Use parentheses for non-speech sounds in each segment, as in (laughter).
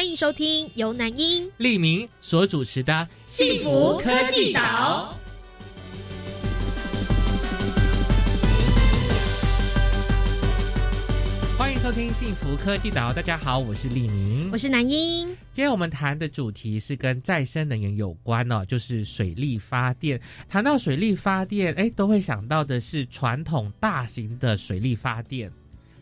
欢迎收听由南英、利明所主持的《幸福科技岛》。欢迎收听《幸福科技岛》，大家好，我是利明，我是南英。今天我们谈的主题是跟再生能源有关哦，就是水力发电。谈到水力发电，哎，都会想到的是传统大型的水力发电。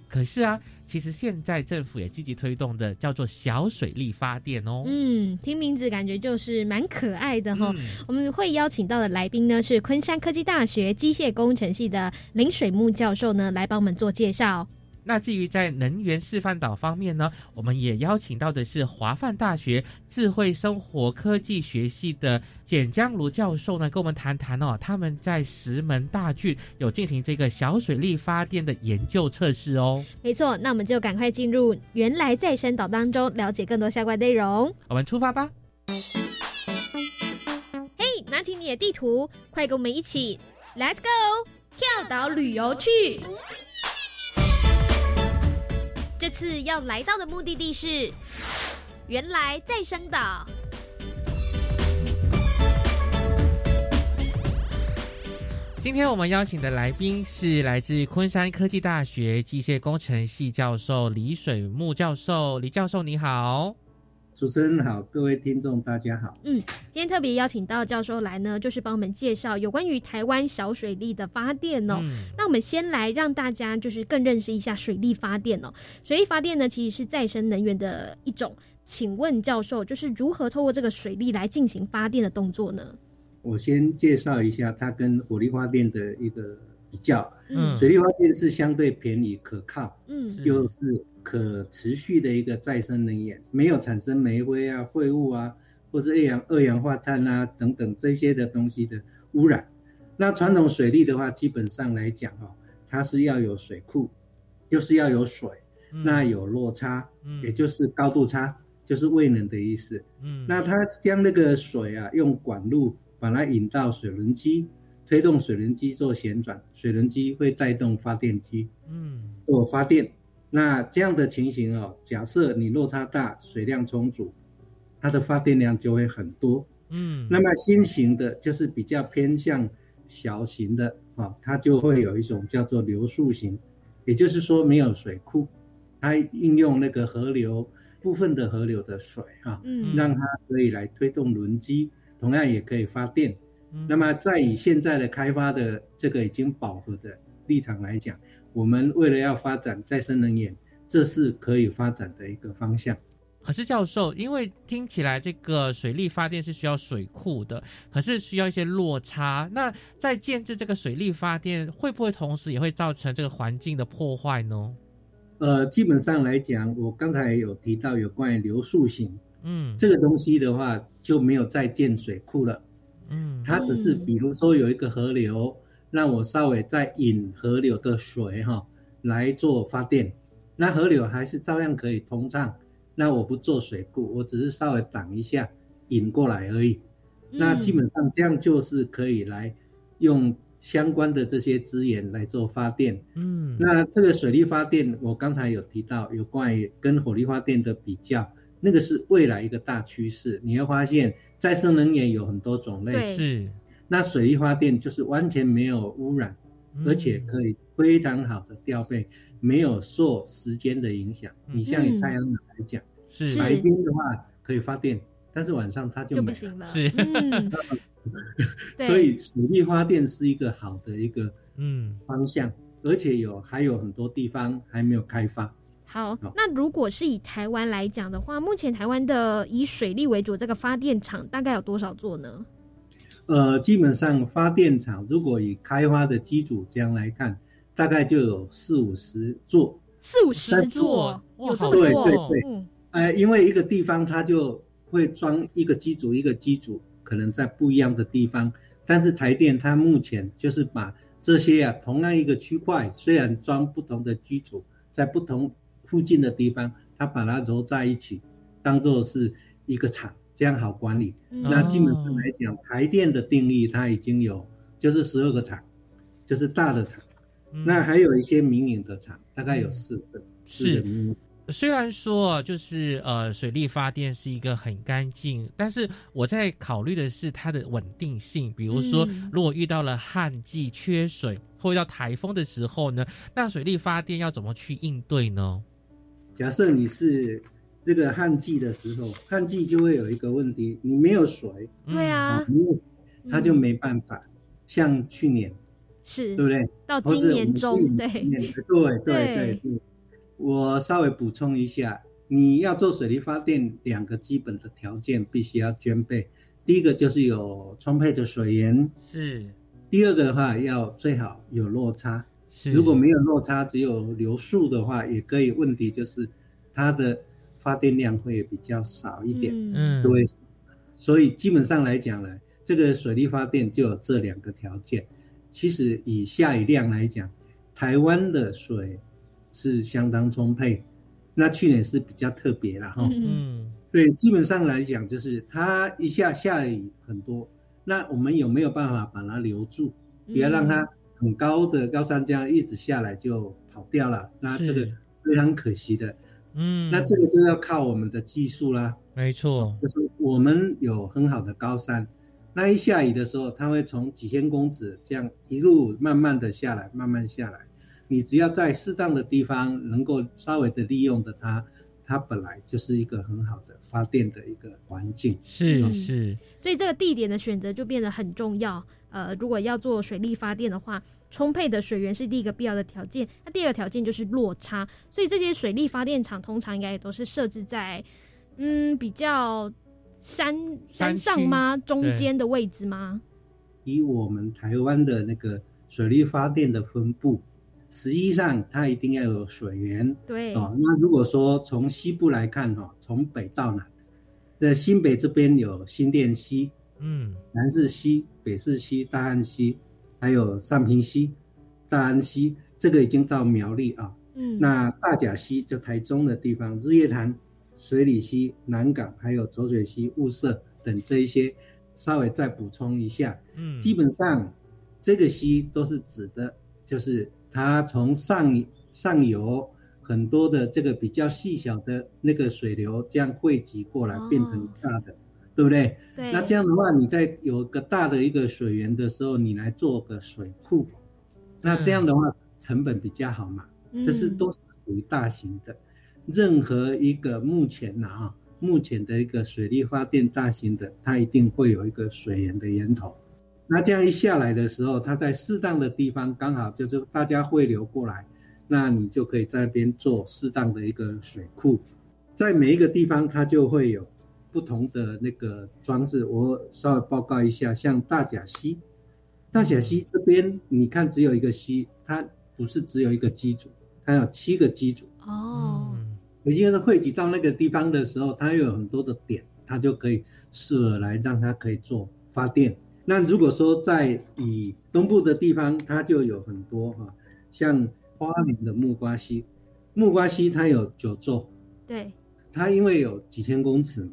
可是啊，其实现在政府也积极推动的叫做小水力发电哦。嗯，听名字感觉就是蛮可爱的哈。我们会邀请到的来宾呢是昆山科技大学机械工程系的林水木教授呢，来帮我们做介绍。那至于在能源示范岛方面呢，我们也邀请到的是华范大学智慧生活科技学系的简江如教授呢，跟我们谈谈哦，他们在石门大郡有进行这个小水力发电的研究测试哦。没错，那我们就赶快进入原来再生岛当中，了解更多相关内容。我们出发吧！嘿，拿起你的地图，快跟我们一起，Let's go，跳岛旅游去。次要来到的目的地是原来再生岛。今天我们邀请的来宾是来自昆山科技大学机械工程系教授李水木教授。李教授你好。主持人好，各位听众大家好。嗯，今天特别邀请到教授来呢，就是帮我们介绍有关于台湾小水力的发电哦。那我们先来让大家就是更认识一下水力发电哦。水力发电呢，其实是再生能源的一种。请问教授，就是如何透过这个水力来进行发电的动作呢？我先介绍一下它跟火力发电的一个。比较，嗯，水力发电是相对便宜、可靠，嗯，又是可持续的一个再生能源，没有产生煤灰啊、废物啊，或是二氧二氧化碳啊等等这些的东西的污染。那传统水利的话，基本上来讲哦，它是要有水库，就是要有水，那有落差，嗯，也就是高度差，就是未能的意思，嗯，那它将那个水啊，用管路把它引到水轮机。推动水轮机做旋转，水轮机会带动发电机，嗯，做发电。那这样的情形哦，假设你落差大，水量充足，它的发电量就会很多，嗯。那么新型的就是比较偏向小型的啊，它就会有一种叫做流速型，也就是说没有水库，它应用那个河流部分的河流的水哈，嗯，让它可以来推动轮机，同样也可以发电。那么，在以现在的开发的这个已经饱和的立场来讲，我们为了要发展再生能源，这是可以发展的一个方向。可是，教授，因为听起来这个水力发电是需要水库的，可是需要一些落差。那在建制这个水力发电，会不会同时也会造成这个环境的破坏呢？呃，基本上来讲，我刚才有提到有关于流速型，嗯，这个东西的话就没有再建水库了。嗯，它只是比如说有一个河流，让我稍微再引河流的水哈来做发电，那河流还是照样可以通畅。那我不做水库，我只是稍微挡一下引过来而已。那基本上这样就是可以来用相关的这些资源来做发电。嗯，那这个水力发电，我刚才有提到有关于跟火力发电的比较，那个是未来一个大趋势。你会发现。再生能源有很多种类，是。那水力发电就是完全没有污染，而且可以非常好的调配，没有受时间的影响。你像以太阳能来讲，是白天的话可以发电，但是晚上它就不行了。是。(laughs) 所以水力发电是一个好的一个嗯方向，而且有还有很多地方还没有开发。好，那如果是以台湾来讲的话，目前台湾的以水利为主这个发电厂大概有多少座呢？呃，基本上发电厂如果以开发的机组这样来看，大概就有四五十座。四五十座，有这么多？对对对。呃，因为一个地方它就会装一个机组一个机组，可能在不一样的地方。但是台电它目前就是把这些啊，同样一个区块，虽然装不同的机组，在不同附近的地方，它把它揉在一起，当做是一个厂，这样好管理。那基本上来讲，台电的定义它已经有就是十二个厂，就是大的厂。那还有一些民营的厂，大概有四个。是。虽然说就是呃水力发电是一个很干净，但是我在考虑的是它的稳定性。比如说，如果遇到了旱季缺水，或遇到台风的时候呢，那水力发电要怎么去应对呢？假设你是这个旱季的时候，旱季就会有一个问题，你没有水，对啊，它就没办法。像去年是，对不对？到今年中，对，对对对对。我稍微补充一下，你要做水力发电，两个基本的条件必须要兼备。第一个就是有充沛的水源，是；第二个的话，要最好有落差。是。如果没有落差，只有流速的话，也可以。问题就是它的发电量会比较少一点。嗯。对。所以基本上来讲呢，这个水力发电就有这两个条件。其实以下雨量来讲，台湾的水。是相当充沛，那去年是比较特别了哈。嗯，对，基本上来讲，就是它一下下雨很多，那我们有没有办法把它留住，不要让它很高的高山江一直下来就跑掉了？那这个非常可惜的。嗯，那这个就要靠我们的技术啦。没错，就是我们有很好的高山，那一下雨的时候，它会从几千公尺这样一路慢慢的下来，慢慢下来。你只要在适当的地方能够稍微的利用的它，它本来就是一个很好的发电的一个环境。是是，所以这个地点的选择就变得很重要。呃，如果要做水力发电的话，充沛的水源是第一个必要的条件。那第二个条件就是落差。所以这些水力发电厂通常应该也都是设置在嗯比较山山上吗？中间的位置吗？以我们台湾的那个水力发电的分布。实际上，它一定要有水源。对哦，那如果说从西部来看，哈，从北到南，在新北这边有新店溪，嗯，南势溪、北势溪、大安溪，还有上平溪、大安溪，这个已经到苗栗啊。嗯，那大甲溪就台中的地方，日月潭、水里溪、南港，还有浊水溪、雾社等这一些，稍微再补充一下。嗯，基本上这个溪都是指的，就是。它从上上游很多的这个比较细小的那个水流这样汇集过来变成大的，对不对？对。那这样的话，你在有个大的一个水源的时候，你来做个水库，那这样的话成本比较好嘛？这是都是属于大型的。任何一个目前呢啊，目前的一个水力发电大型的，它一定会有一个水源的源头。那这样一下来的时候，它在适当的地方刚好就是大家汇流过来，那你就可以在那边做适当的一个水库，在每一个地方它就会有不同的那个装置。我稍微报告一下，像大甲溪，大甲溪这边你看只有一个溪，它不是只有一个机组，它有七个机组哦。也就是汇集到那个地方的时候，它又有很多的点，它就可以适合来让它可以做发电。那如果说在以东部的地方，它就有很多哈，像花莲的木瓜溪，木瓜溪它有九座，对，它因为有几千公尺嘛，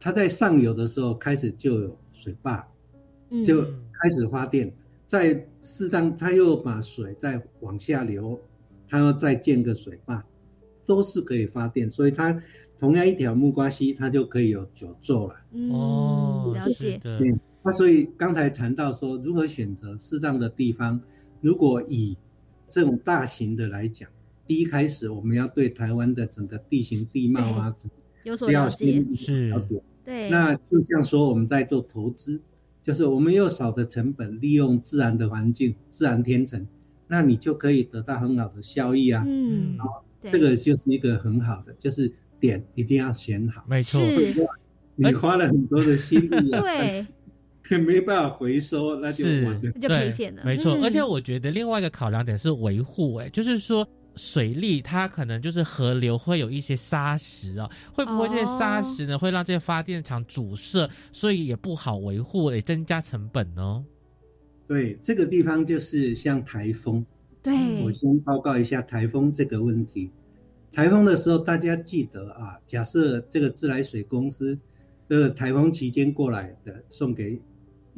它在上游的时候开始就有水坝，就开始发电，在适当它又把水再往下流，它要再建个水坝，都是可以发电，所以它同样一条木瓜溪，它就可以有九座了。哦，了解。对。那所以刚才谈到说如何选择适当的地方，如果以这种大型的来讲，第一开始我们要对台湾的整个地形地貌啊，有所了解，是了解。对，那就像说我们在做投资，就是我们用少的成本利用自然的环境、自然天成，那你就可以得到很好的效益啊。嗯，好，这个就是一个很好的，就是点一定要选好。没错，你花了很多的心力啊。对。(laughs) 没办法回收，那就就赔钱了。没错，而且我觉得另外一个考量点是维护，哎，就是说水利它可能就是河流会有一些沙石哦，会不会这些沙石呢会让这些发电厂阻塞，所以也不好维护，也增加成本呢？对，这个地方就是像台风。对，我先报告一下台风这个问题。台风的时候，大家记得啊，假设这个自来水公司，呃，台风期间过来的，送给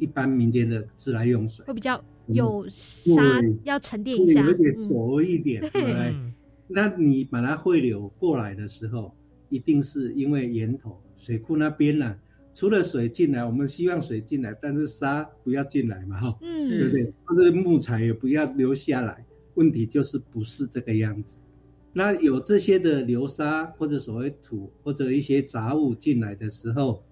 一般民间的自来用水，会比较有沙，要沉淀一下，有点浊一点，对不对？那你把它汇流过来的时候，一定是因为源头水库那边呢，除了水进来，我们希望水进来，但是沙不要进来嘛，哈，嗯，对不对？或者木材也不要留下来。问题就是不是这个样子。那有这些的流沙或者所谓土或者一些杂物进来的时候，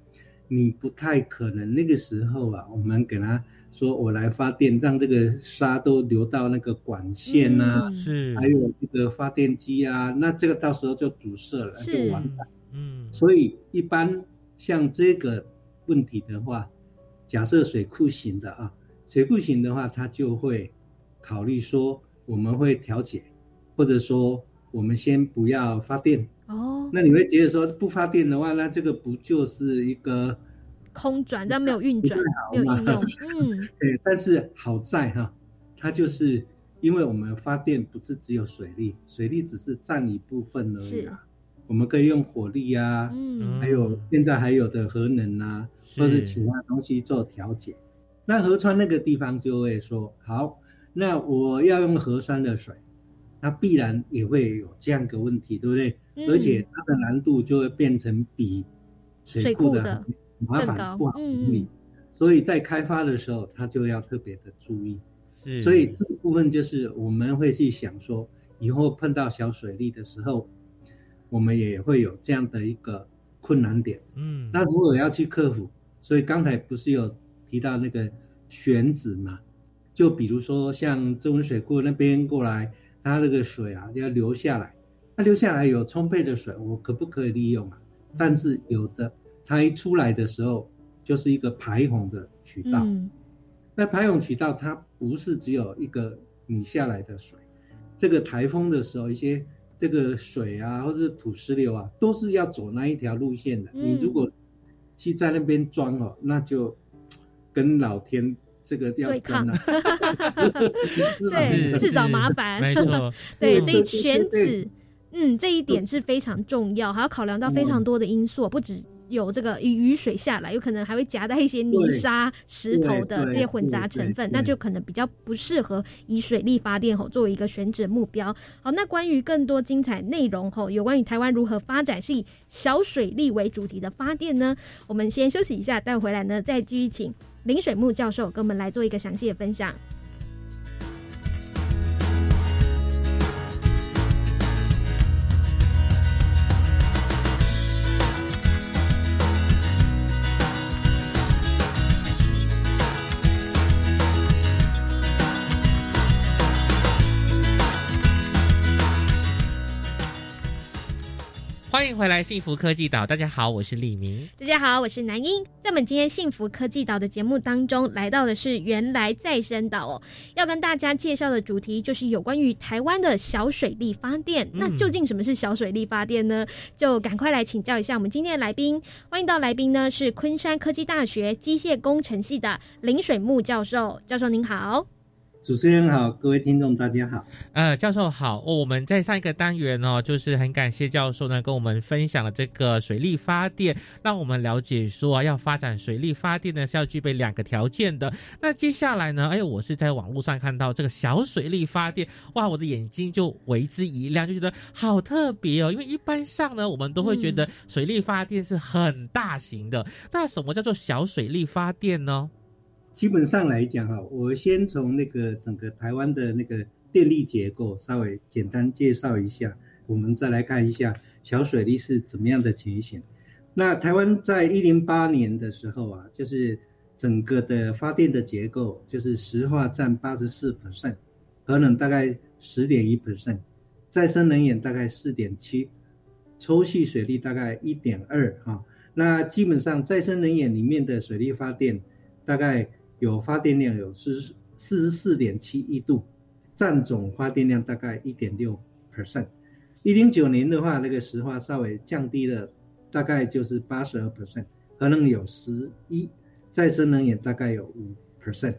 你不太可能那个时候啊，我们给他说我来发电，让这个沙都流到那个管线啊，是，还有这个发电机啊，那这个到时候就堵塞了，就完蛋。嗯，所以一般像这个问题的话，假设水库型的啊，水库型的话，它就会考虑说。我们会调节，或者说我们先不要发电哦。那你会觉得说不发电的话，那这个不就是一个空转，但没有运转，没有应用。嗯，(laughs) 对。但是好在哈，它就是因为我们发电不是只有水力，水力只是占一部分而已啊。我们可以用火力啊，嗯，还有现在还有的核能啊，或者其他东西做调节。那河川那个地方就会说好。那我要用河川的水，那必然也会有这样个问题，对不对？而且它的难度就会变成比水库的麻烦不好处理，所以在开发的时候，它就要特别的注意。所以这个部分就是我们会去想说，以后碰到小水利的时候，我们也会有这样的一个困难点。嗯，那如果要去克服，所以刚才不是有提到那个选址嘛？就比如说像中文水库那边过来，它那个水啊要流下来，它流下来有充沛的水，我可不可以利用啊？但是有的它一出来的时候就是一个排洪的渠道，那排洪渠道它不是只有一个你下来的水，这个台风的时候一些这个水啊或者土石流啊都是要走那一条路线的，你如果去在那边装哦，那就跟老天。这个对抗，(laughs) (laughs) 对自找麻烦，没错，(laughs) 对，所以选址，嗯，这一点是非常重要，还要考量到非常多的因素，不止有这个雨水下来，有可能还会夹带一些泥沙、石头的这些混杂成分，那就可能比较不适合以水力发电吼作为一个选址目标。好，那关于更多精彩内容吼，有关于台湾如何发展是以小水力为主题的发电呢？我们先休息一下，待会回来呢再继续请。林水木教授跟我们来做一个详细的分享。欢迎回来，幸福科技岛。大家好，我是李明。大家好，我是南英。在我们今天幸福科技岛的节目当中，来到的是原来再生岛哦。要跟大家介绍的主题就是有关于台湾的小水力发电。那究竟什么是小水力发电呢？就赶快来请教一下我们今天的来宾。欢迎到来宾呢是昆山科技大学机械工程系的林水木教授。教授您好。主持人好，各位听众大家好。呃，教授好。哦我们在上一个单元哦，就是很感谢教授呢，跟我们分享了这个水力发电，让我们了解说啊要发展水力发电呢是要具备两个条件的。那接下来呢，哎，我是在网络上看到这个小水力发电，哇，我的眼睛就为之一亮，就觉得好特别哦。因为一般上呢，我们都会觉得水力发电是很大型的，那什么叫做小水力发电呢？基本上来讲哈，我先从那个整个台湾的那个电力结构稍微简单介绍一下，我们再来看一下小水利是怎么样的情形。那台湾在一零八年的时候啊，就是整个的发电的结构，就是石化占八十四 percent，核能大概十点一 percent，再生能源大概四点七，抽蓄水利大概一点二哈。那基本上再生能源里面的水利发电大概。有发电量有四四十四点七亿度，占总发电量大概一点六 percent。一零九年的话，那个石化稍微降低了，大概就是八十二 percent，可能有十一，再生能源大概有五 percent，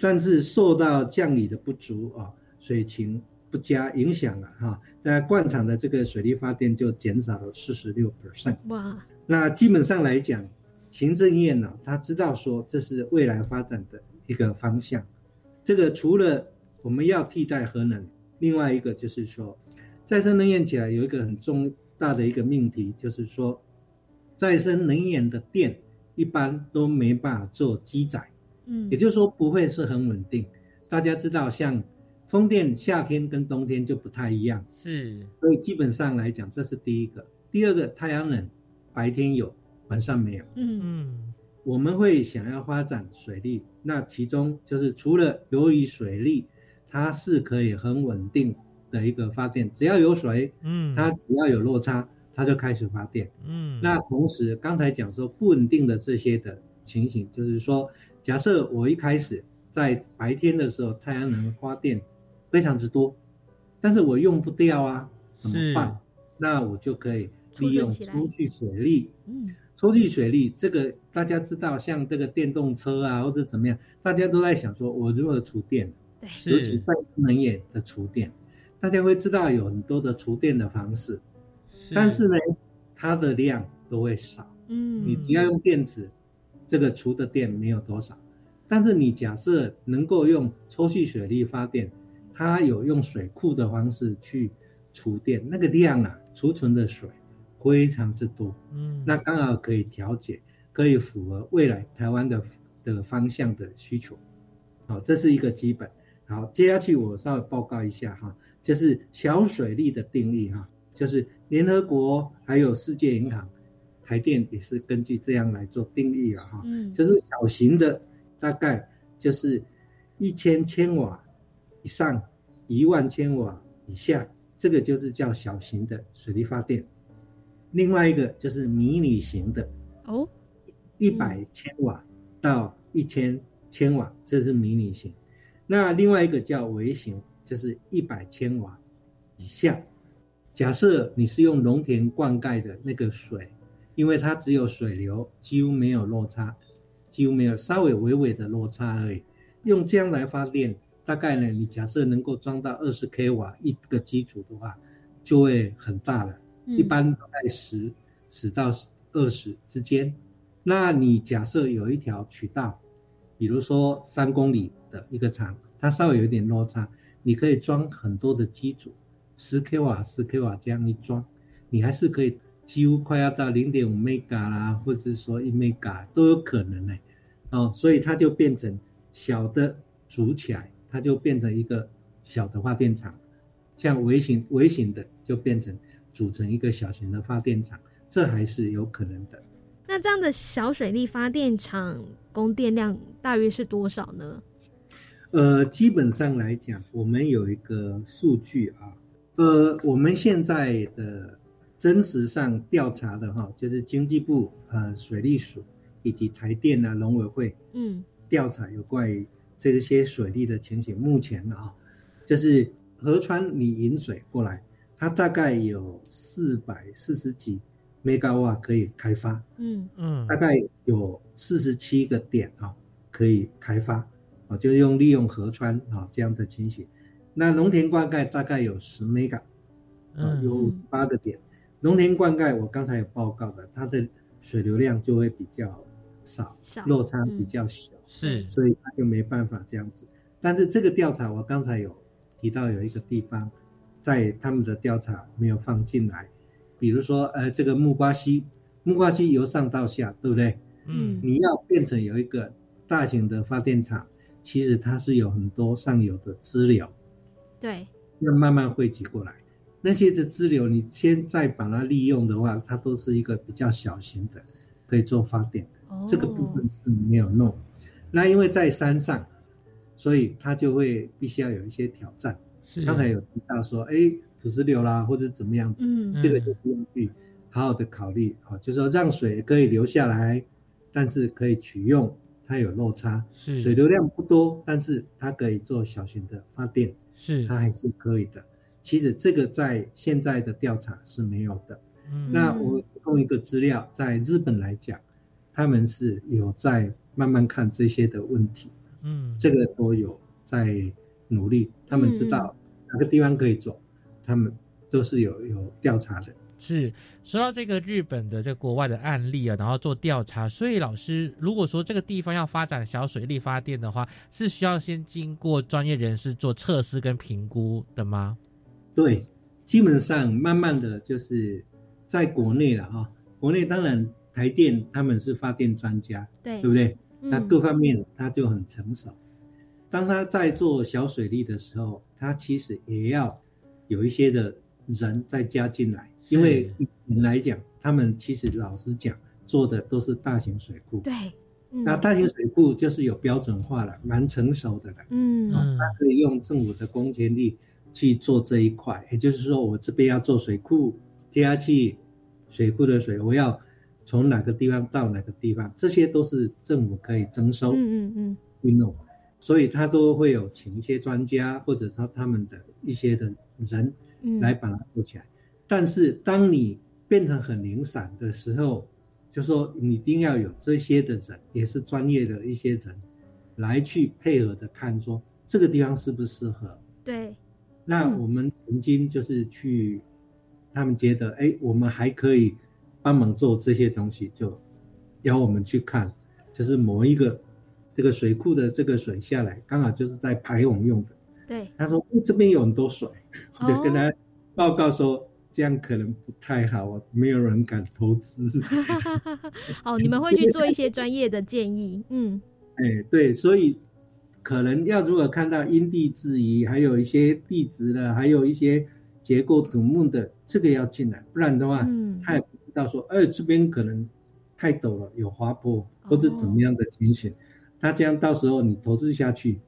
但是受到降雨的不足啊，水情不佳影响了哈，那灌场的这个水力发电就减少了四十六 percent。哇，那基本上来讲，行政院呢，他知道说这是未来发展的一个方向，这个除了我们要替代核能，另外一个就是说。再生能源起来有一个很重大的一个命题，就是说，再生能源的电一般都没办法做机载，嗯，也就是说不会是很稳定。大家知道，像风电夏天跟冬天就不太一样，是，所以基本上来讲，这是第一个。第二个，太阳能白天有，晚上没有，嗯嗯，我们会想要发展水利，那其中就是除了由于水利，它是可以很稳定。的一个发电，只要有水，嗯，它只要有落差，它就开始发电，嗯。那同时刚才讲说不稳定的这些的情形，就是说，假设我一开始在白天的时候太阳能发电非常之多，但是我用不掉啊，怎么办？那我就可以利用抽蓄水利，嗯，抽蓄水利这个大家知道，像这个电动车啊或者怎么样，大家都在想说，我如何储电？对，尤其再生能源的储电。大家会知道有很多的储电的方式，但是呢，它的量都会少。嗯，你只要用电池，这个储的电没有多少。但是你假设能够用抽蓄水力发电，它有用水库的方式去储电，那个量啊，储存的水非常之多。嗯，那刚好可以调节，可以符合未来台湾的的方向的需求。好，这是一个基本。好，接下去我稍微报告一下哈。就是小水利的定义哈，就是联合国还有世界银行，台电也是根据这样来做定义了哈。嗯，就是小型的大概就是一千千瓦以上，一万千瓦以下，这个就是叫小型的水力发电。另外一个就是迷你型的哦，一百千瓦到一千千瓦，这是迷你型。那另外一个叫微型。就是一百千瓦以下。假设你是用农田灌溉的那个水，因为它只有水流，几乎没有落差，几乎没有稍微微微的落差而已。用这样来发电，大概呢，你假设能够装到二十 k 瓦一个基础的话，就会很大了。一般在十十到二十之间。那你假设有一条渠道，比如说三公里的一个长，它稍微有点落差。你可以装很多的机组，十 k 瓦、十 k 瓦这样一装，你还是可以几乎快要到零点五 mega 啦，或者是说一 mega 都有可能呢。哦，所以它就变成小的组起来，它就变成一个小的发电厂，像微型微型的就变成组成一个小型的发电厂，这还是有可能的。那这样的小水力发电厂供电量大约是多少呢？呃，基本上来讲，我们有一个数据啊，呃，我们现在的真实上调查的哈，就是经济部呃水利署以及台电啊农委会嗯调查有关于这些水利的情形。目前啊，就是河川你引水过来，它大概有四百四十几 mega 瓦可以开发，嗯。嗯，大概有四十七个点啊可以开发。啊，就用利用河川啊这样的情形，那农田灌溉大概有十 mega，啊有五十八个点，农田灌溉我刚才有报告的，它的水流量就会比较少，落差比较小，是，所以它就没办法这样子。但是这个调查我刚才有提到有一个地方，在他们的调查没有放进来，比如说呃这个木瓜溪，木瓜溪由上到下，对不对？嗯，你要变成有一个大型的发电厂。其实它是有很多上游的支流，对，要慢慢汇集过来。那些的支流，你先再把它利用的话，它都是一个比较小型的，可以做发电的。这个部分是没有弄。那因为在山上，所以它就会必须要有一些挑战。刚才有提到说，哎，土石流啦，或者怎么样子，嗯，这个就不用去好好的考虑啊，就是说让水可以流下来，但是可以取用。它有落差，是水流量不多，但是它可以做小型的发电，是它还是可以的。其实这个在现在的调查是没有的。那我提供一个资料，在日本来讲，他们是有在慢慢看这些的问题。嗯，这个都有在努力，他们知道哪个地方可以做，他们都是有有调查的。是说到这个日本的这国外的案例啊，然后做调查，所以老师如果说这个地方要发展小水力发电的话，是需要先经过专业人士做测试跟评估的吗？对，基本上慢慢的就是在国内了啊，国内当然台电他们是发电专家，对对不对？那各方面他就很成熟。当他在做小水利的时候，他其实也要有一些的人再加进来。因为来讲，他们其实老实讲，做的都是大型水库。对，那大型水库就是有标准化了，蛮成熟的了。嗯，他可以用政府的公权力去做这一块。也就是说，我这边要做水库，接下去水库的水，我要从哪个地方到哪个地方，这些都是政府可以征收。嗯嗯嗯，运弄，所以他都会有请一些专家，或者说他们的一些的人来把它做起来。但是当你变成很零散的时候，就说你一定要有这些的人，也是专业的一些人，来去配合着看，说这个地方适不适合。对。那我们曾经就是去，他们觉得哎，我们还可以帮忙做这些东西，就邀我们去看，就是某一个这个水库的这个水下来，刚好就是在排洪用的。对。他说这边有很多水，我就跟他报告说。这样可能不太好，没有人敢投资。(laughs) 哦，你们会去做一些专业的建议，嗯，(laughs) 哎，对，所以可能要如果看到因地制宜，还有一些地质的，还有一些结构土木的，这个要进来，不然的话，嗯，他也不知道说，哎，这边可能太陡了，有滑坡或者怎么样的情形，他这样到时候你投资下去，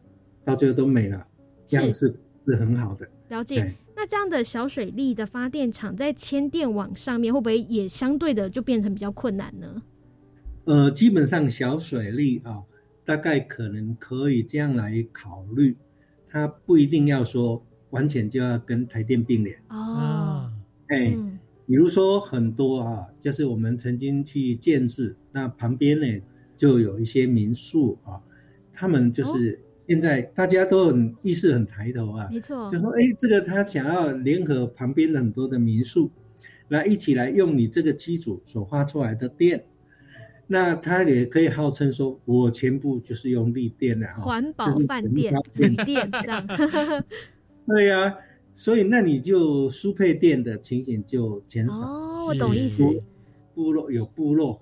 到最后都没了，这样是是很好的。了解。那这样的小水利的发电厂在牵电网上面，会不会也相对的就变成比较困难呢？呃，基本上小水利啊，大概可能可以这样来考虑，它不一定要说完全就要跟台电并联哦。哎，比如说很多啊，就是我们曾经去建制，那旁边呢就有一些民宿啊，他们就是。现在大家都很意识很抬头啊，没错，就说哎，这个他想要联合旁边很多的民宿，来一起来用你这个机组所发出来的电，那他也可以号称说，我全部就是用绿电的啊，环保饭店、绿电这样。(laughs) 对呀，所以那你就输配电的情形就减少。哦，我懂意思。部落有部落。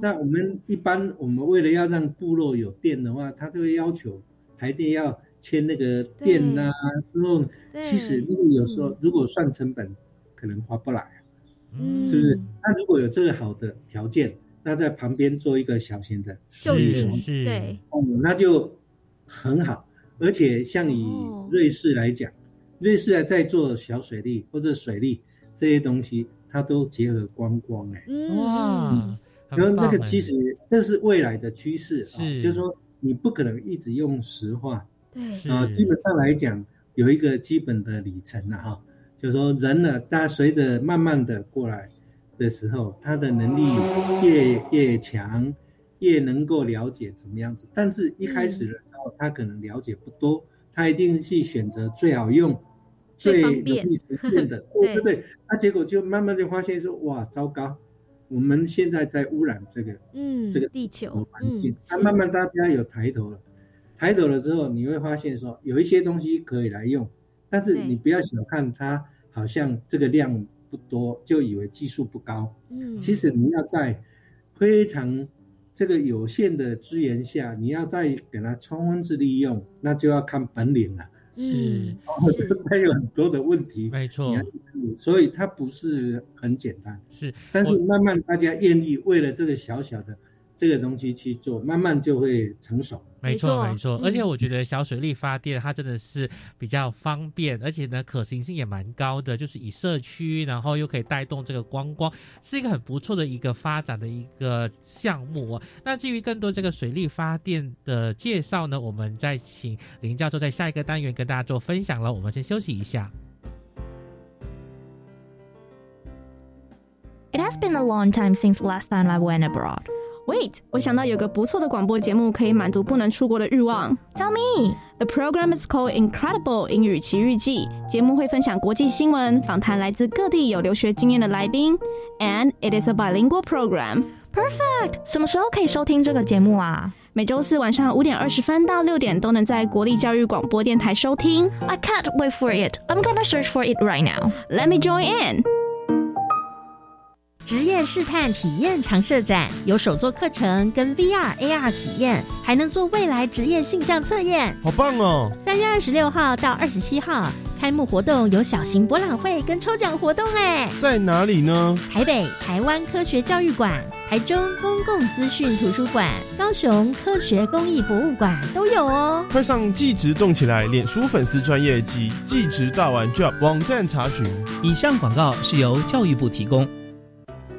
那我们一般，我们为了要让部落有电的话，他就会要求台电要签那个电呐，之后其实那个有时候如果算成本，可能划不来，嗯，是不是？那如果有这个好的条件，那在旁边做一个小型的就近，对，哦，那就很好。而且像以瑞士来讲，瑞士在做小水利或者水利这些东西，它都结合观光，哎，哇。然后那个其实这是未来的趋势啊，就是说你不可能一直用石化，对。啊，基本上来讲有一个基本的里程了哈，就是说人呢，他随着慢慢的过来的时候，他的能力越越强，越能够了解怎么样子，但是一开始的时候他可能了解不多，他一定是选择最好用、最容易实现的，对 (laughs) 对对，那结果就慢慢就发现说哇，糟糕。我们现在在污染这个，嗯，这个地球环境。那慢慢大家有抬头了，抬头了之后，你会发现说有一些东西可以来用，但是你不要小看它，好像这个量不多，就以为技术不高。嗯，其实你要在非常这个有限的资源下，你要再给它充分之利用，那就要看本领了。是，它有很多的问题，没错，所以它不是很简单。是，但是慢慢大家愿意为了这个小小的。这个东西去做慢慢就会成熟。没错没错而且我觉得小水力发电它真的是比较方便而且呢可行性也蛮高的就是以社区然后又可以带动这个观光是一个很不错的一个发展的一个项目。那至于更多这个水力发电的介绍呢我们再请林教授在下一个单元跟大家做分享了我们先休息一下。It has been a long time since last time i went abroad. Wait，我想到有个不错的广播节目可以满足不能出国的欲望。Tell me. The program is called Incredible 英语奇遇记。节目会分享国际新闻，访谈来自各地有留学经验的来宾，and it is a bilingual program. Perfect. 什么时候可以收听这个节目啊？每周四晚上五点二十分到六点都能在国立教育广播电台收听。I can't wait for it. I'm gonna search for it right now. Let me join in. 职业试探体验常设展有手作课程跟 VR、AR 体验，还能做未来职业性向测验，好棒哦！三月二十六号到二十七号开幕活动有小型博览会跟抽奖活动哎，在哪里呢？台北台湾科学教育馆、台中公共资讯图书馆、高雄科学公益博物馆都有哦。快上即职动起来，脸书粉丝专业及即职大玩 Job 网站查询。以上广告是由教育部提供。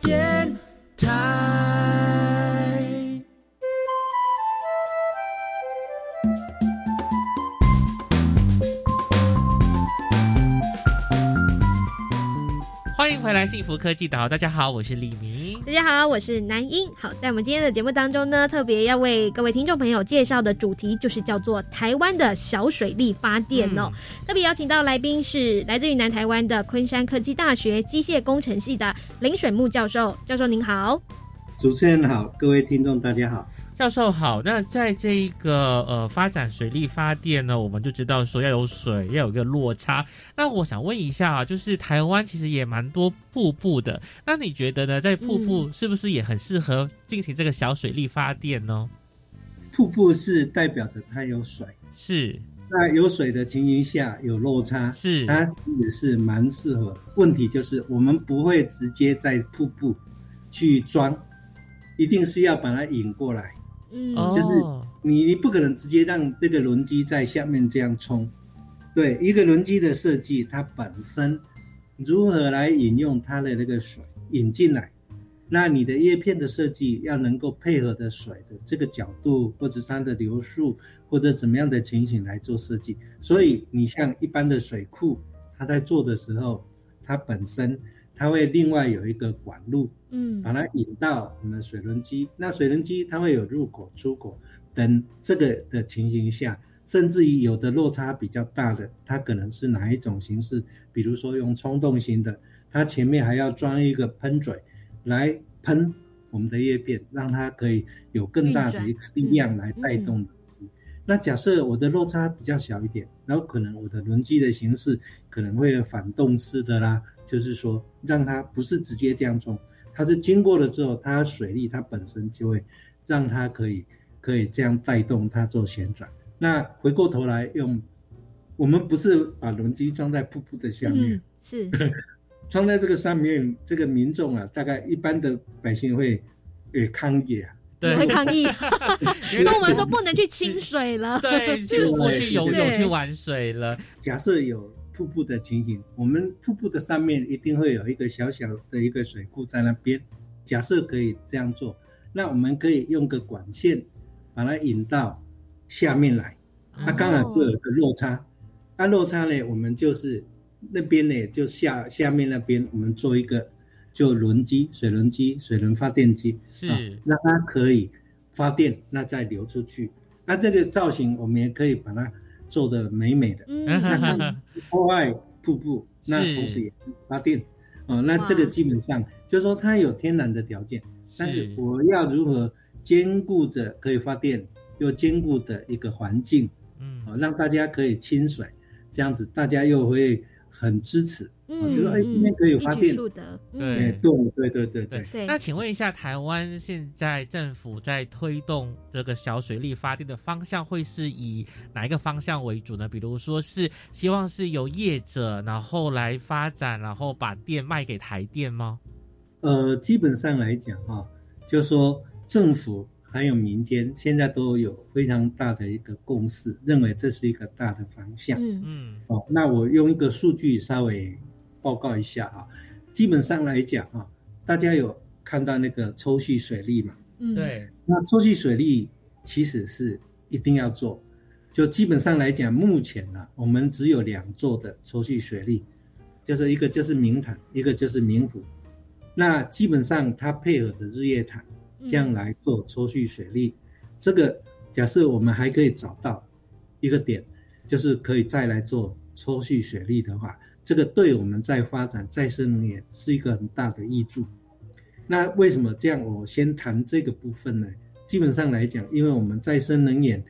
电台。欢迎回来，幸福科技岛。大家好，我是李明。大家好，我是南英。好，在我们今天的节目当中呢，特别要为各位听众朋友介绍的主题就是叫做台湾的小水力发电哦。特别邀请到来宾是来自于南台湾的昆山科技大学机械工程系的林水木教授。教授您好，主持人好，各位听众大家好。教授好，那在这一个呃发展水力发电呢，我们就知道说要有水，要有一个落差。那我想问一下啊，就是台湾其实也蛮多瀑布的，那你觉得呢？在瀑布是不是也很适合进行这个小水力发电呢？瀑布是代表着它有水，是那有水的情形下有落差，是它也是蛮适合。问题就是我们不会直接在瀑布去装，一定是要把它引过来。嗯，就是你你不可能直接让这个轮机在下面这样冲，对一个轮机的设计，它本身如何来引用它的那个水引进来，那你的叶片的设计要能够配合的水的这个角度，或者它的流速，或者怎么样的情形来做设计。所以你像一般的水库，它在做的时候，它本身。它会另外有一个管路，嗯，把它引到我们水轮机。那水轮机它会有入口、出口等这个的情形下，甚至于有的落差比较大的，它可能是哪一种形式？比如说用冲动型的，它前面还要装一个喷嘴来喷我们的叶片，让它可以有更大的一个力量来带动。那假设我的落差比较小一点，然后可能我的轮机的形式可能会反动式的啦。就是说，让它不是直接这样冲，它是经过了之后，它水力它本身就会让它可以可以这样带动它做旋转。那回过头来用，我们不是把轮机装在瀑布的下面，是 (laughs) 装在这个上面，这个民众啊，大概一般的百姓会会抗议啊，对，会抗议，(laughs) 说我们都不能去清水了，对，去游泳去玩水了。假设有。瀑布的情形，我们瀑布的上面一定会有一个小小的一个水库在那边。假设可以这样做，那我们可以用个管线把它引到下面来。它刚好就有个落差，那落差呢，我们就是那边呢，就下下面那边，我们做一个就轮机、水轮机、水轮发电机，是。让它可以发电，那再流出去。那这个造型我们也可以把它做的美美的，那破坏瀑布，那同时也发电。哦，那这个基本上就是说它有天然的条件，但是我要如何兼顾着可以发电，又兼顾的一个环境，嗯，哦，让大家可以清水，这样子大家又会很支持。嗯，觉得哎，今天可以发电，对对对对对对对。那请问一下，台湾现在政府在推动这个小水力发电的方向，会是以哪一个方向为主呢？比如说是希望是由业者然后来发展，然后把电卖给台电吗？呃，基本上来讲哈，就说政府还有民间现在都有非常大的一个共识，认为这是一个大的方向。嗯嗯。哦，那我用一个数据稍微。报告一下啊，基本上来讲啊，大家有看到那个抽蓄水利嘛？嗯，对。那抽蓄水利其实是一定要做，就基本上来讲，目前呢，我们只有两座的抽蓄水利，就是一个就是明潭，一个就是明湖。那基本上它配合的日月潭这样来做抽蓄水利，这个假设我们还可以找到一个点，就是可以再来做抽蓄水利的话。这个对我们在发展再生能源是一个很大的益处。那为什么这样？我先谈这个部分呢？基本上来讲，因为我们再生能源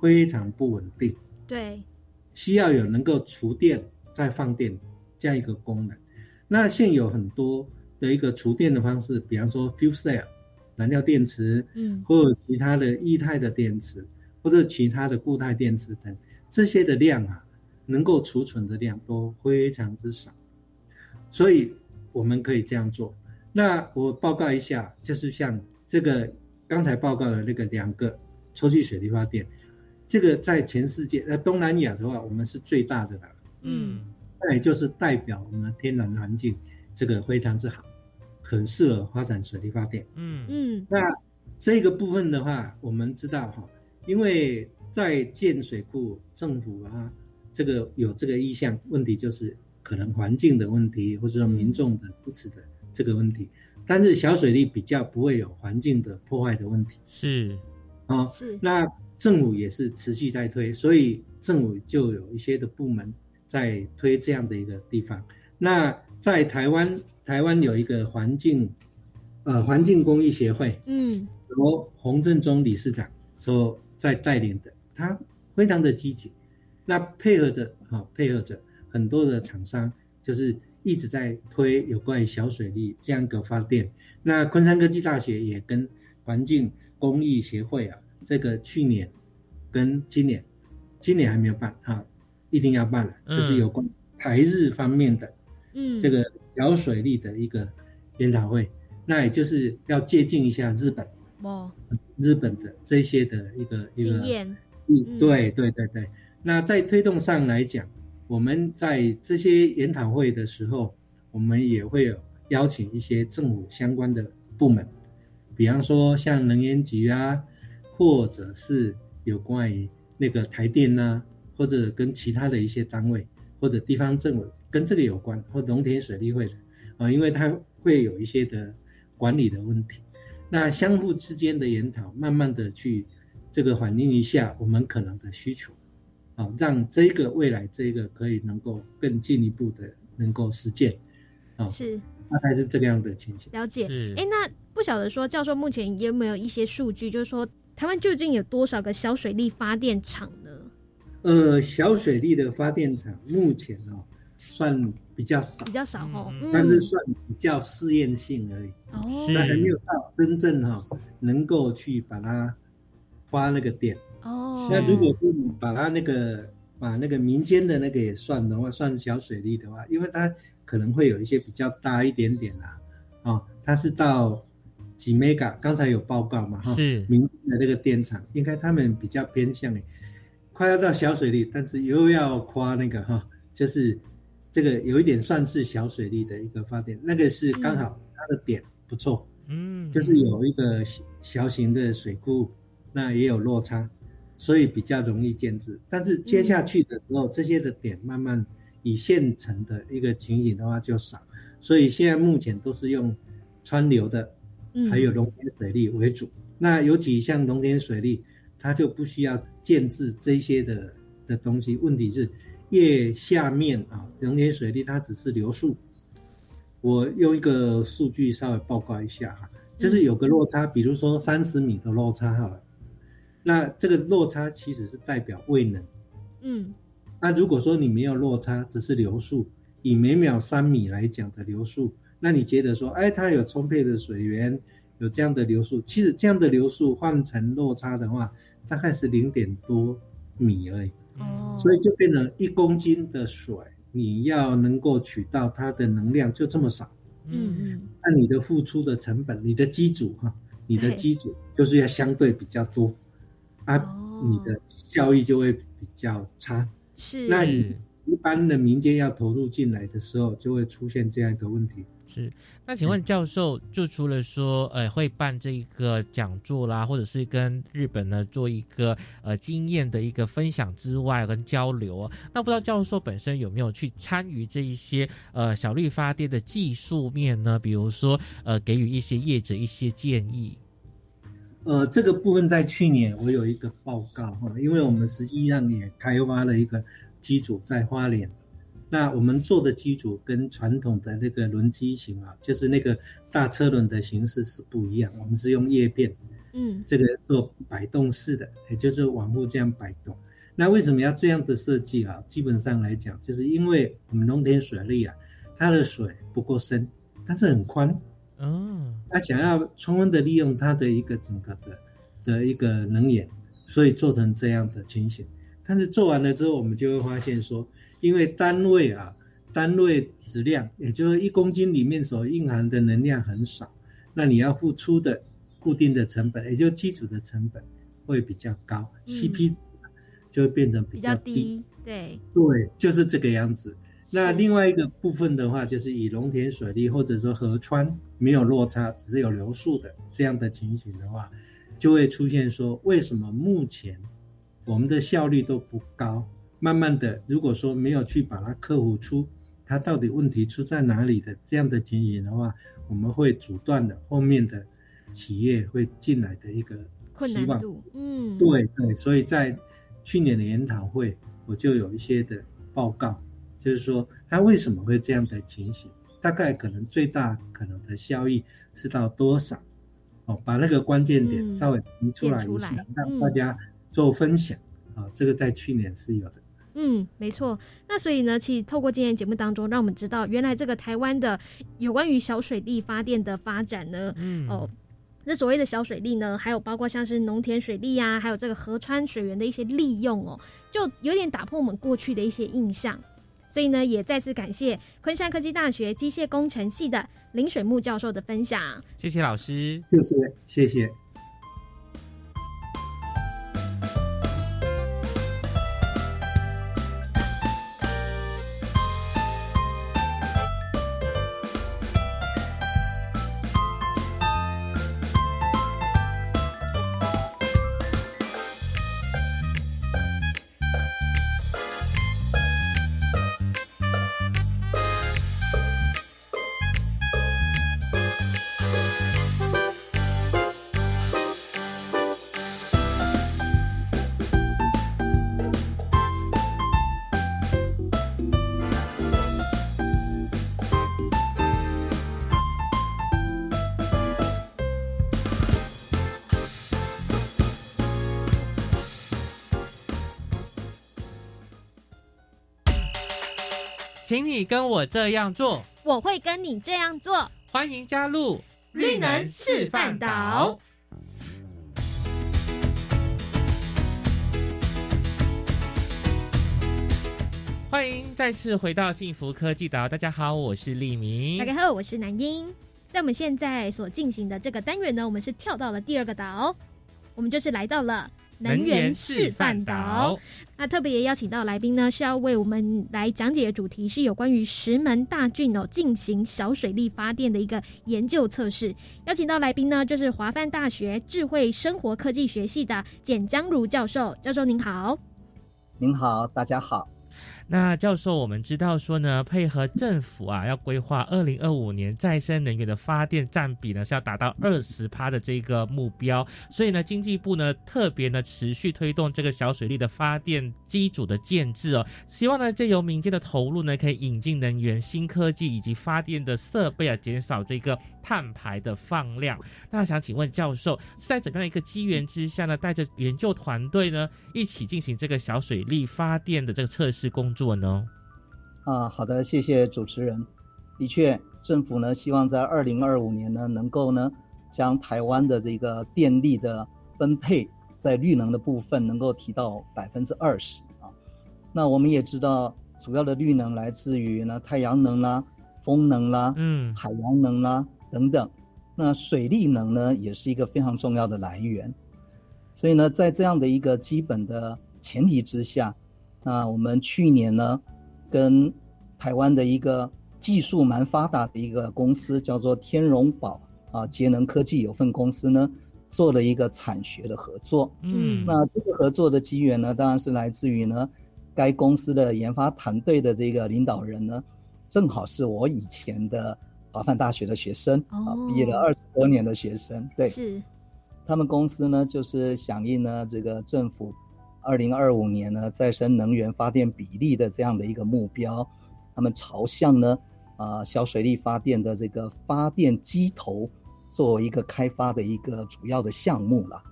非常不稳定，对，需要有能够储电再放电这样一个功能。那现有很多的一个储电的方式，比方说 fuel cell 燃料电池，嗯，或者其他的液态的电池，或者其他的固态电池等这些的量啊。能够储存的量都非常之少，所以我们可以这样做。那我报告一下，就是像这个刚才报告的那个两个抽气水力发电，这个在全世界，呃东南亚的话，我们是最大的了。嗯，那也就是代表我们天然环境这个非常之好，很适合发展水力发电。嗯嗯，那这个部分的话，我们知道哈，因为在建水库，政府啊。这个有这个意向，问题就是可能环境的问题，或者说民众的支持的这个问题。但是小水利比较不会有环境的破坏的问题。是，啊，是。那政府也是持续在推，所以政府就有一些的部门在推这样的一个地方。那在台湾，台湾有一个环境，呃，环境公益协会，嗯，由洪振中理事长所在带领的，他非常的积极。那配合着哈，配合着很多的厂商，就是一直在推有关于小水利这样一个发电。那昆山科技大学也跟环境公益协会啊，这个去年跟今年，今年还没有办哈，一定要办了，就是有关台日方面的，嗯，这个小水利的一个研讨会。那也就是要借鉴一下日本，哦，日本的这些的一个一个经验，嗯，对对对对。那在推动上来讲，我们在这些研讨会的时候，我们也会有邀请一些政府相关的部门，比方说像能源局啊，或者是有关于那个台电呐，或者跟其他的一些单位，或者地方政府跟这个有关，或农田水利会的啊，因为它会有一些的管理的问题，那相互之间的研讨，慢慢的去这个反映一下我们可能的需求。啊，让这个未来这个可以能够更进一步的能够实践，啊，是大概是这个样的情形。了解，哎，那不晓得说教授目前有没有一些数据，就是说台湾究竟有多少个小水力发电厂呢？呃，小水力的发电厂目前哦算比较少，比较少哦，但是算比较试验性而已，哦，还没有到真正哈能够去把它发那个电。哦，那如果说你把它那个把那个民间的那个也算的话，算小水利的话，因为它可能会有一些比较大一点点啦，啊，它是到几 mega，刚才有报告嘛，哈，是。民间的那个电厂，应该他们比较偏向于快要到小水利，但是又要夸那个哈，就是这个有一点算是小水利的一个发电，那个是刚好它的点不错，嗯，就是有一个小型的水库，那也有落差。所以比较容易建制，但是接下去的时候，这些的点慢慢以现成的一个情形的话就少，所以现在目前都是用川流的，还有农田水利为主。那尤其像农田水利，它就不需要建制这些的的东西。问题是越下面啊，农田水利它只是流速。我用一个数据稍微报告一下哈，就是有个落差，比如说三十米的落差好了，那这个落差其实是代表未能。嗯，那如果说你没有落差，只是流速，以每秒三米来讲的流速，那你觉得说，哎，它有充沛的水源，有这样的流速，其实这样的流速换成落差的话，大概是零点多米而已。哦，所以就变成一公斤的水。你要能够取到它的能量就这么少，嗯嗯，那你的付出的成本，你的机组哈，你的机组就是要相对比较多，啊，你的效益就会比较差，是，那你一般的民间要投入进来的时候，就会出现这样一个问题。是，那请问教授，就除了说，呃，会办这一个讲座啦，或者是跟日本呢做一个呃经验的一个分享之外，跟交流，那不知道教授本身有没有去参与这一些呃小绿发电的技术面呢？比如说，呃，给予一些业者一些建议。呃，这个部分在去年我有一个报告哈，因为我们实际上也开发了一个机组在花莲。那我们做的机组跟传统的那个轮机型啊，就是那个大车轮的形式是不一样。我们是用叶片，嗯，这个做摆动式的，也就是往后这样摆动。那为什么要这样的设计啊？基本上来讲，就是因为我们农田水利啊，它的水不够深，但是很宽，嗯，它想要充分的利用它的一个整个的的一个能源，所以做成这样的情形。但是做完了之后，我们就会发现说。因为单位啊，单位质量，也就是一公斤里面所蕴含的能量很少，那你要付出的固定的成本，也就基础的成本会比较高，CP 值就会变成比较低。对对，就是这个样子。那另外一个部分的话，就是以农田水利或者说河川没有落差，只是有流速的这样的情形的话，就会出现说，为什么目前我们的效率都不高？慢慢的，如果说没有去把它克服出，它到底问题出在哪里的这样的情形的话，我们会阻断的后面的企业会进来的一个希望。嗯，对对，所以在去年的研讨会，我就有一些的报告，就是说它为什么会这样的情形，大概可能最大可能的效益是到多少？哦，把那个关键点稍微提出来一下，让大家做分享。啊，这个在去年是有的。嗯，没错。那所以呢，其实透过今天节目当中，让我们知道原来这个台湾的有关于小水利发电的发展呢，嗯，哦，那所谓的小水利呢，还有包括像是农田水利啊，还有这个河川水源的一些利用哦，就有点打破我们过去的一些印象。所以呢，也再次感谢昆山科技大学机械工程系的林水木教授的分享。谢谢老师，谢谢，谢谢。请你跟我这样做，我会跟你这样做。欢迎加入绿能示范岛。欢迎再次回到幸福科技岛。大家好，我是立明。大家好，我是南英。在我们现在所进行的这个单元呢，我们是跳到了第二个岛，我们就是来到了。能源示范岛，那特别也邀请到来宾呢，是要为我们来讲解的主题是有关于石门大郡哦进行小水力发电的一个研究测试。邀请到来宾呢，就是华范大学智慧生活科技学系的简江如教授。教授您好，您好，大家好。那教授，我们知道说呢，配合政府啊，要规划二零二五年再生能源的发电占比呢是要达到二十趴的这个目标，所以呢，经济部呢特别呢持续推动这个小水利的发电机组的建制哦，希望呢借由民间的投入呢，可以引进能源新科技以及发电的设备啊，减少这个碳排的放量。那想请问教授，是在怎样的一个机缘之下呢，带着研究团队呢一起进行这个小水力发电的这个测试工？作呢？啊，好的，谢谢主持人。的确，政府呢希望在二零二五年呢，能够呢将台湾的这个电力的分配在绿能的部分能够提到百分之二十啊。那我们也知道，主要的绿能来自于呢太阳能啦、风能啦、嗯、海洋能啦等等。那水力能呢，也是一个非常重要的来源。所以呢，在这样的一个基本的前提之下。那我们去年呢，跟台湾的一个技术蛮发达的一个公司，叫做天荣宝啊节能科技有限公司呢，做了一个产学的合作。嗯，那这个合作的机缘呢，当然是来自于呢，该公司的研发团队的这个领导人呢，正好是我以前的华范大学的学生啊，毕业了二十多年的学生。对，是，他们公司呢，就是响应呢这个政府。二零二五年呢，再生能源发电比例的这样的一个目标，他们朝向呢，啊，小水力发电的这个发电机头作为一个开发的一个主要的项目了。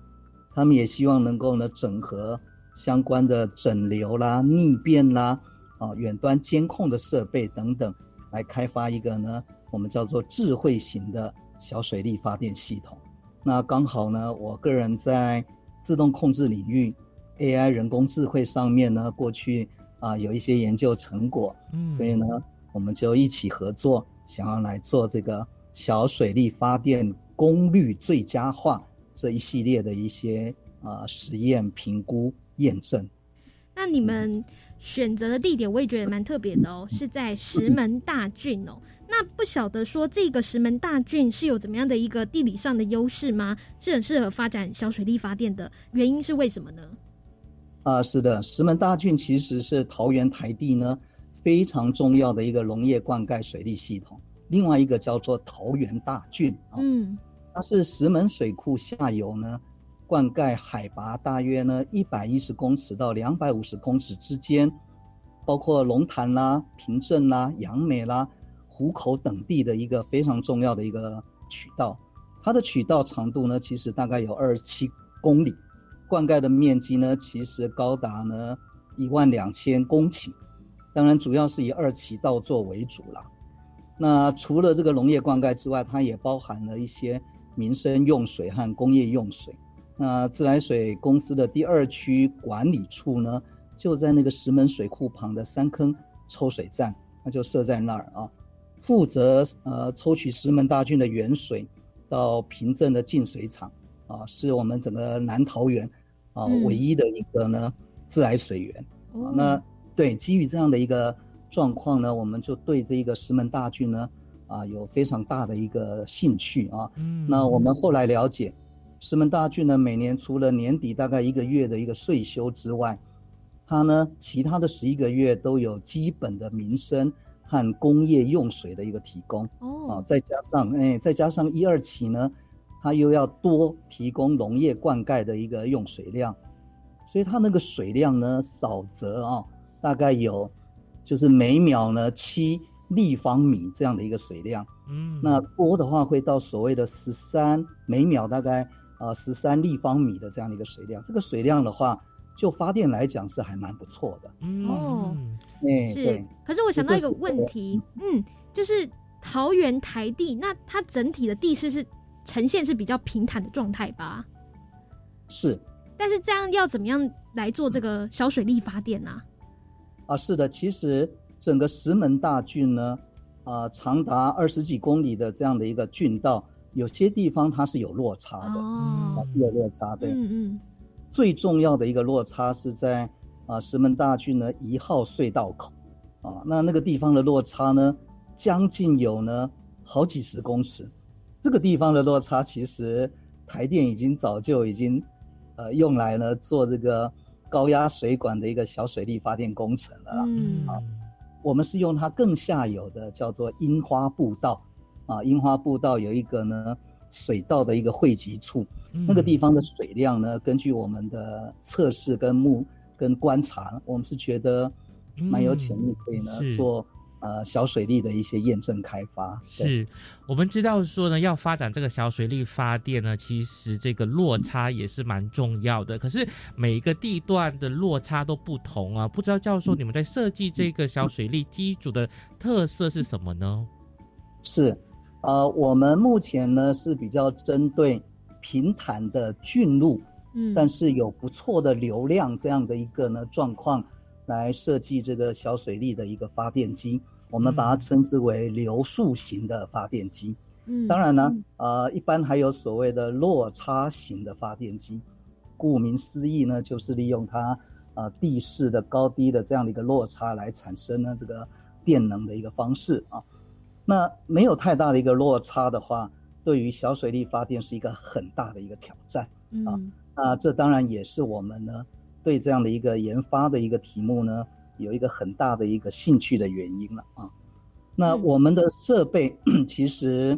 他们也希望能够呢，整合相关的整流啦、逆变啦、啊，远端监控的设备等等，来开发一个呢，我们叫做智慧型的小水力发电系统。那刚好呢，我个人在自动控制领域。AI 人工智慧上面呢，过去啊有一些研究成果，嗯，所以呢，我们就一起合作，想要来做这个小水力发电功率最佳化这一系列的一些啊实验评估验证。那你们选择的地点我也觉得蛮特别的哦，是在石门大郡哦。那不晓得说这个石门大郡是有怎么样的一个地理上的优势吗？是很适合发展小水力发电的原因是为什么呢？啊，是的，石门大郡其实是桃园台地呢非常重要的一个农业灌溉水利系统。另外一个叫做桃园大郡啊，嗯，它是石门水库下游呢灌溉海拔大约呢一百一十公尺到两百五十公尺之间，包括龙潭啦、平镇啦、杨梅啦、湖口等地的一个非常重要的一个渠道。它的渠道长度呢，其实大概有二十七公里。灌溉的面积呢，其实高达呢一万两千公顷，当然主要是以二期稻作为主了。那除了这个农业灌溉之外，它也包含了一些民生用水和工业用水。那自来水公司的第二区管理处呢，就在那个石门水库旁的三坑抽水站，那就设在那儿啊，负责呃抽取石门大郡的原水到平镇的净水厂。啊，是我们整个南桃园啊唯一的一个呢自来水源。那对基于这样的一个状况呢，我们就对这一个石门大郡呢啊有非常大的一个兴趣啊。嗯。那我们后来了解，石门大郡呢每年除了年底大概一个月的一个税收之外，它呢其他的十一个月都有基本的民生和工业用水的一个提供。哦。啊，再加上哎，再加上一二期呢。它又要多提供农业灌溉的一个用水量，所以它那个水量呢，少则啊，大概有就是每秒呢七立方米这样的一个水量，嗯，那多的话会到所谓的十三每秒大概啊十三立方米的这样的一个水量，这个水量的话，就发电来讲是还蛮不错的。哦，哎，是。可是我想到一个问题，嗯，就是桃园台地，那它整体的地势是？呈现是比较平坦的状态吧，是。但是这样要怎么样来做这个小水力发电呢？啊，是的，其实整个石门大郡呢，啊，长达二十几公里的这样的一个郡道，有些地方它是有落差的，哦，是有落差，对，嗯嗯。最重要的一个落差是在啊石门大郡呢一号隧道口，啊，那那个地方的落差呢，将近有呢好几十公尺。这个地方的落差，其实台电已经早就已经，呃，用来呢做这个高压水管的一个小水力发电工程了。嗯，啊，我们是用它更下游的叫做樱花步道，啊，樱花步道有一个呢水道的一个汇集处，那个地方的水量呢，根据我们的测试跟目跟观察，我们是觉得蛮有潜力可以呢做。呃，小水利的一些验证开发，是我们知道说呢，要发展这个小水利发电呢，其实这个落差也是蛮重要的。可是每一个地段的落差都不同啊，不知道教授你们在设计这个小水利机组的特色是什么呢？是，呃，我们目前呢是比较针对平坦的郡路，嗯，但是有不错的流量这样的一个呢状况来设计这个小水利的一个发电机。我们把它称之为流速型的发电机。嗯，当然呢，呃，一般还有所谓的落差型的发电机。顾名思义呢，就是利用它呃地势的高低的这样的一个落差来产生呢这个电能的一个方式啊。那没有太大的一个落差的话，对于小水力发电是一个很大的一个挑战啊。那这当然也是我们呢对这样的一个研发的一个题目呢。有一个很大的一个兴趣的原因了啊，那我们的设备 (coughs) 其实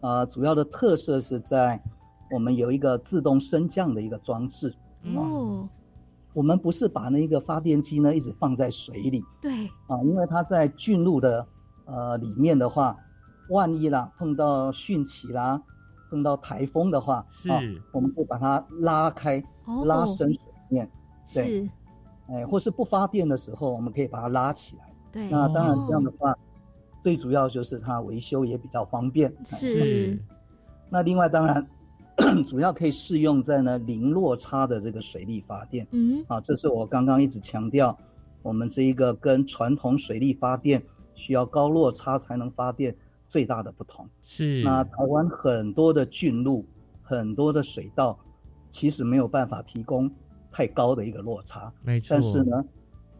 啊主要的特色是在我们有一个自动升降的一个装置哦，我们不是把那个发电机呢一直放在水里对啊，因为它在进入的呃里面的话，万一啦碰到汛期啦，碰到台风的话是，我们会把它拉开拉升水面对。哎，或是不发电的时候，我们可以把它拉起来。对，那当然这样的话，最主要就是它维修也比较方便。是。那另外当然，(coughs) 主要可以适用在呢零落差的这个水力发电。嗯。啊，这是我刚刚一直强调，我们这一个跟传统水力发电需要高落差才能发电最大的不同。是。那台湾很多的郡路、很多的水道，其实没有办法提供。太高的一个落差，没错。但是呢，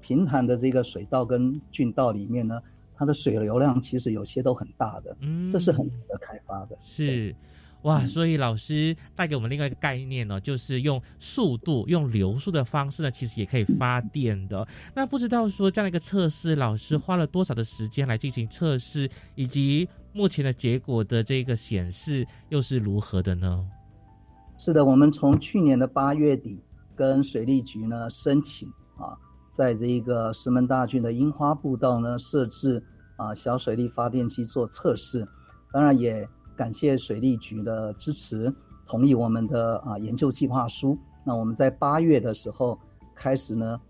平坦的这个水道跟郡道里面呢，它的水流量其实有些都很大的，嗯，这是很值得开发的。是，哇，所以老师带给我们另外一个概念呢，就是用速度、用流速的方式呢，其实也可以发电的。那不知道说这样的一个测试，老师花了多少的时间来进行测试，以及目前的结果的这个显示又是如何的呢？是的，我们从去年的八月底。跟水利局呢申请啊，在这一个石门大郡的樱花步道呢设置啊小水力发电机做测试，当然也感谢水利局的支持，同意我们的啊研究计划书。那我们在八月的时候开始呢，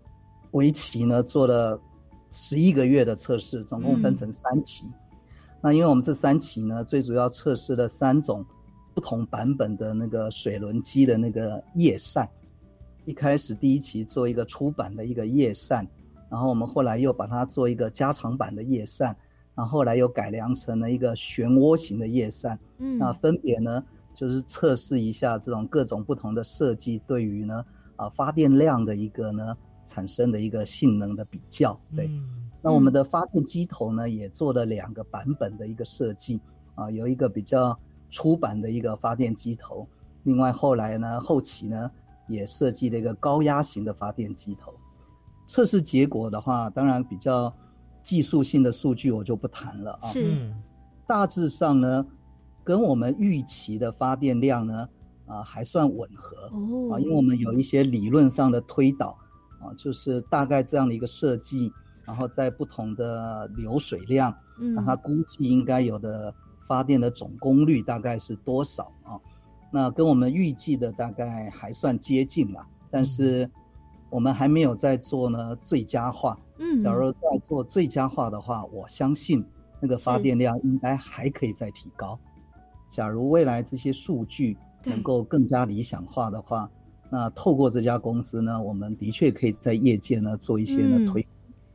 为期呢做了十一个月的测试，总共分成三期。那因为我们这三期呢，最主要测试了三种不同版本的那个水轮机的那个叶扇。一开始第一期做一个初版的一个叶扇，然后我们后来又把它做一个加长版的叶扇，然后后来又改良成了一个漩涡型的叶扇。嗯，那分别呢就是测试一下这种各种不同的设计对于呢啊发电量的一个呢产生的一个性能的比较。对，那我们的发电机头呢也做了两个版本的一个设计啊，有一个比较初版的一个发电机头，另外后来呢后期呢。也设计了一个高压型的发电机头，测试结果的话，当然比较技术性的数据我就不谈了啊。是，大致上呢，跟我们预期的发电量呢，啊还算吻合哦。啊，因为我们有一些理论上的推导啊，就是大概这样的一个设计，然后在不同的流水量，嗯，它估计应该有的发电的总功率大概是多少啊？那跟我们预计的大概还算接近了，但是我们还没有在做呢最佳化。嗯，假如在做最佳化的话，我相信那个发电量应该还可以再提高。假如未来这些数据能够更加理想化的话，那透过这家公司呢，我们的确可以在业界呢做一些呢推。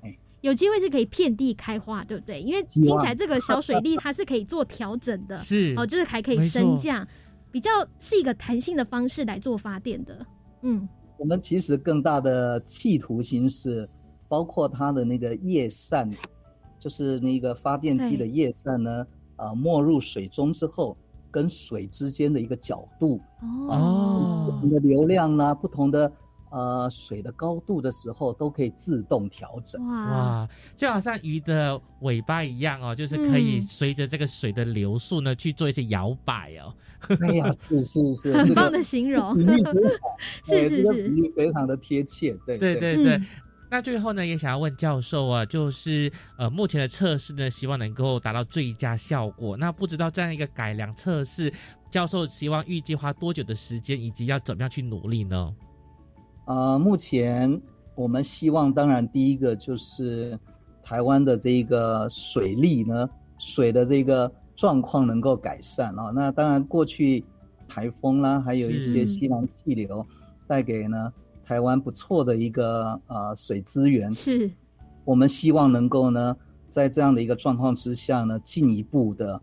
哎，有机会是可以遍地开花，对不对？因为听起来这个小水利 (laughs) 它是可以做调整的，是哦，就是还可以升降。比较是一个弹性的方式来做发电的，嗯，我们其实更大的企图心是，包括它的那个叶扇，就是那个发电机的叶扇呢，啊，没入水中之后，跟水之间的一个角度，哦，不同的流量呢，不同的呃水的高度的时候，都可以自动调整。哇，就好像鱼的尾巴一样哦，就是可以随着这个水的流速呢去做一些摇摆哦。(laughs) 哎呀，是是是，很棒的形容，是是 (laughs) 是，非常的贴切。对对对对。那最后呢，也想要问教授啊，就是呃，目前的测试呢，希望能够达到最佳效果。那不知道这样一个改良测试，教授希望预计花多久的时间，以及要怎么样去努力呢？呃，目前我们希望，当然第一个就是台湾的这个水利呢，水的这个状况能够改善啊。那当然，过去台风啦，还有一些西南气流带给呢。台湾不错的一个呃水资源，是我们希望能够呢，在这样的一个状况之下呢，进一步的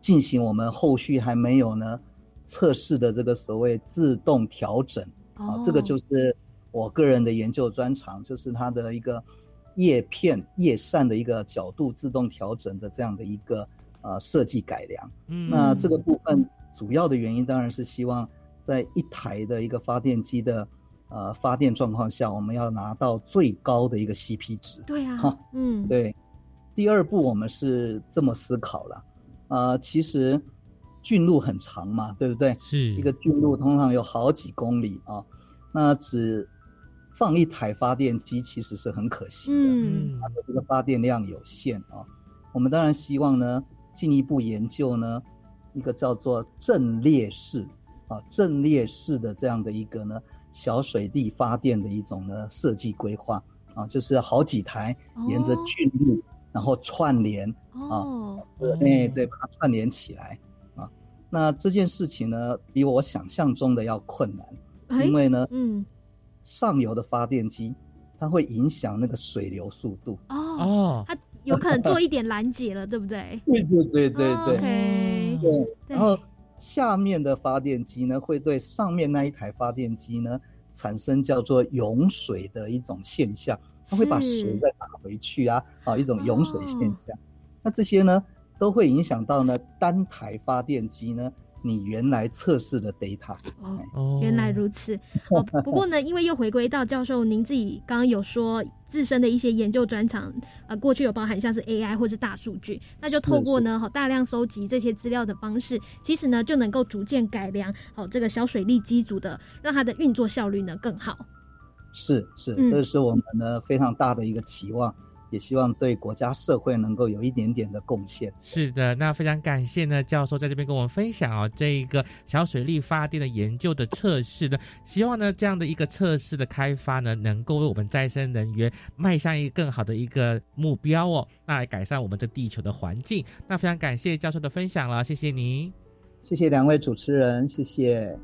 进行我们后续还没有呢测试的这个所谓自动调整啊，这个就是我个人的研究专长，就是它的一个叶片叶扇的一个角度自动调整的这样的一个呃设计改良。嗯，那这个部分主要的原因当然是希望在一台的一个发电机的。呃，发电状况下，我们要拿到最高的一个 CP 值。对啊，嗯，对。第二步，我们是这么思考了，呃，其实郡路很长嘛，对不对？是一个郡路，通常有好几公里啊，那只放一台发电机其实是很可惜的，嗯，它的这个发电量有限啊。我们当然希望呢，进一步研究呢，一个叫做阵列式啊，阵列式的这样的一个呢。小水力发电的一种呢设计规划啊，就是好几台沿着郡路，然后串联啊，哎对，把它串联起来啊。那这件事情呢，比我想象中的要困难，因为呢，嗯，上游的发电机它会影响那个水流速度哦，它有可能做一点拦截了，对不对？(laughs) 对对对对对，对，然后。下面的发电机呢，会对上面那一台发电机呢产生叫做涌水的一种现象，它会把水再打回去啊，啊，一种涌水现象。那这些呢，都会影响到呢单台发电机呢。你原来测试的 data 哦，原来如此哦。不过呢，因为又回归到教授您自己刚刚有说自身的一些研究专长，呃，过去有包含像是 AI 或是大数据，那就透过呢好大量收集这些资料的方式，其实呢就能够逐渐改良好这个小水利机组的，让它的运作效率呢更好。是是，这是我们呢非常大的一个期望。也希望对国家社会能够有一点点的贡献。是的，那非常感谢呢，教授在这边跟我们分享哦，这一个小水力发电的研究的测试呢，希望呢这样的一个测试的开发呢，能够为我们再生能源迈向一个更好的一个目标哦，那来改善我们这地球的环境。那非常感谢教授的分享了，谢谢您，谢谢两位主持人，谢谢。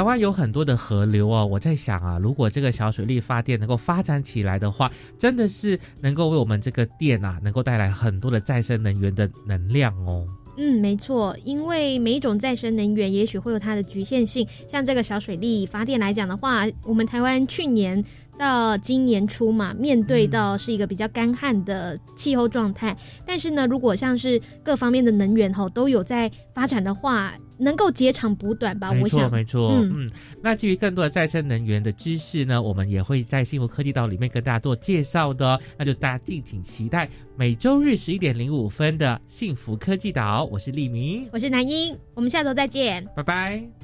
台湾有很多的河流哦，我在想啊，如果这个小水力发电能够发展起来的话，真的是能够为我们这个电啊，能够带来很多的再生能源的能量哦。嗯，没错，因为每一种再生能源也许会有它的局限性，像这个小水力发电来讲的话，我们台湾去年。到今年初嘛，面对到是一个比较干旱的气候状态，但是呢，如果像是各方面的能源吼都有在发展的话，能够截长补短吧？没错，没错。嗯嗯，那至于更多的再生能源的知识呢，我们也会在幸福科技岛里面跟大家做介绍的，那就大家敬请期待每周日十一点零五分的幸福科技岛。我是立明，我是南英，我们下周再见，拜拜。